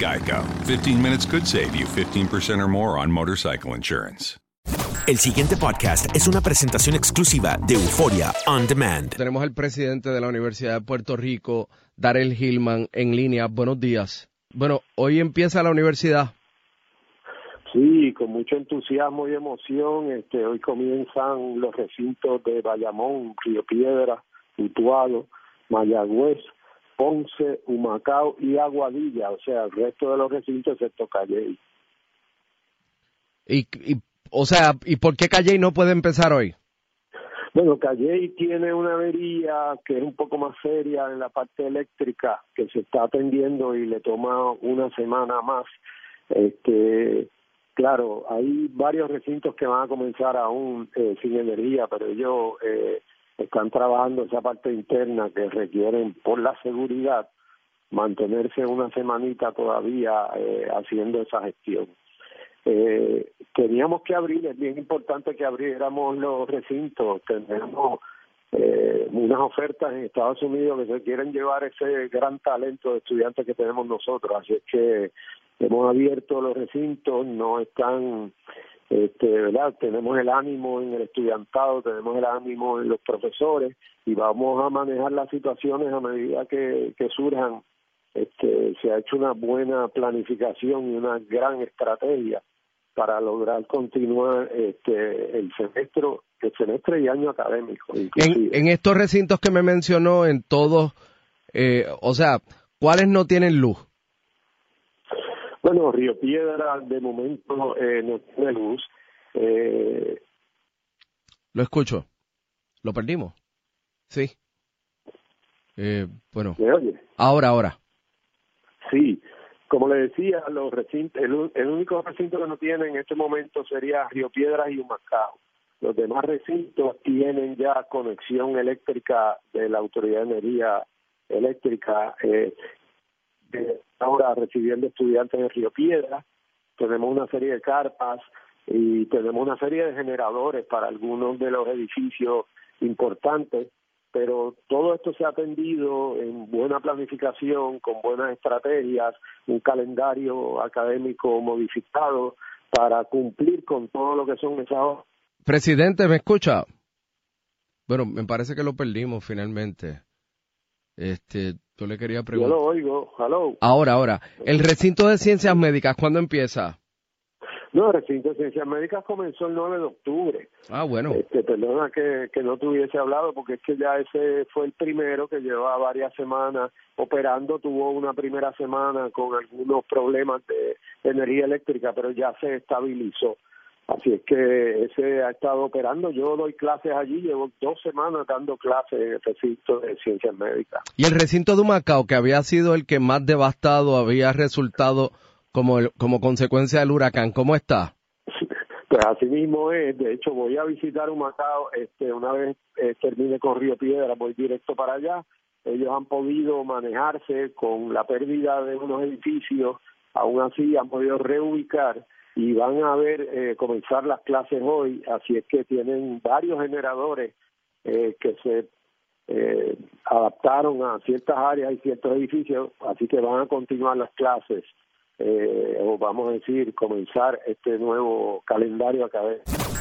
Geico. 15 minutes could save you 15% or more on motorcycle insurance. El siguiente podcast es una presentación exclusiva de Euforia On Demand. Tenemos al presidente de la Universidad de Puerto Rico, Darel Hillman, en línea. Buenos días. Bueno, hoy empieza la universidad. Sí, con mucho entusiasmo y emoción. Este, hoy comienzan los recintos de Bayamón, Río Piedra, Utuado, Mayagüez, Ponce, Humacao y Aguadilla. O sea, el resto de los recintos excepto Calley. Y, y, o sea, ¿y por qué Calle no puede empezar hoy? Bueno, Calley tiene una avería que es un poco más seria en la parte eléctrica que se está atendiendo y le toma una semana más. Este, claro, hay varios recintos que van a comenzar aún eh, sin energía, pero ellos eh, están trabajando esa parte interna que requieren por la seguridad mantenerse una semanita todavía eh, haciendo esa gestión. Eh, teníamos que abrir, es bien importante que abriéramos los recintos, tenemos eh, unas ofertas en Estados Unidos que se quieren llevar ese gran talento de estudiantes que tenemos nosotros, así es que hemos abierto los recintos, no están, este, ¿verdad? Tenemos el ánimo en el estudiantado, tenemos el ánimo en los profesores y vamos a manejar las situaciones a medida que, que surjan. Este, se ha hecho una buena planificación y una gran estrategia para lograr continuar este, el semestre, el semestre y año académico. En, en estos recintos que me mencionó, en todos, eh, o sea, ¿cuáles no tienen luz? Bueno, Río Piedra de momento eh, no tiene luz. Eh, Lo escucho. ¿Lo perdimos? Sí. Eh, bueno, ¿Me oye? ahora, ahora. Sí, como le decía, los recintos, el, el único recinto que no tiene en este momento sería Río Piedras y Humacao. Los demás recintos tienen ya conexión eléctrica de la Autoridad de Energía Eléctrica. Eh, de- ahora recibiendo estudiantes en Río Piedras, tenemos una serie de carpas y tenemos una serie de generadores para algunos de los edificios importantes pero todo esto se ha atendido en buena planificación, con buenas estrategias, un calendario académico modificado para cumplir con todo lo que son esas Presidente, ¿me escucha? Bueno, me parece que lo perdimos finalmente. Este, yo le quería Yo preguntar. lo oigo, hello. Ahora, ahora. El recinto de ciencias médicas, ¿cuándo empieza? No, el recinto de ciencias médicas comenzó el 9 de octubre. Ah, bueno. Este, perdona que, que no te hubiese hablado porque es que ya ese fue el primero que llevaba varias semanas operando. Tuvo una primera semana con algunos problemas de energía eléctrica, pero ya se estabilizó. Así es que ese ha estado operando. Yo doy clases allí, llevo dos semanas dando clases en el recinto de ciencias médicas. Y el recinto de Macao, que había sido el que más devastado había resultado como, como consecuencia del huracán, ¿cómo está? Pues así mismo es. De hecho, voy a visitar Humacao este, una vez eh, termine con Río Piedra, voy directo para allá. Ellos han podido manejarse con la pérdida de unos edificios, aún así han podido reubicar y van a ver eh, comenzar las clases hoy, así es que tienen varios generadores eh, que se eh, adaptaron a ciertas áreas y ciertos edificios, así que van a continuar las clases, o vamos a decir, comenzar este nuevo calendario académico.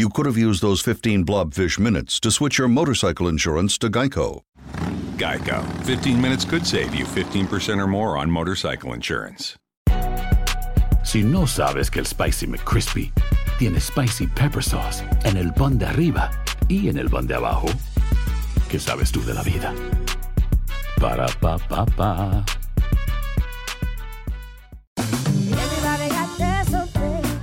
you could have used those 15 blobfish minutes to switch your motorcycle insurance to Geico. Geico. 15 minutes could save you 15% or more on motorcycle insurance. Si no sabes que el Spicy McCrispy tiene Spicy Pepper Sauce en el pan de arriba y en el pan de abajo, ¿qué sabes tú de la vida? Para, pa, pa, pa.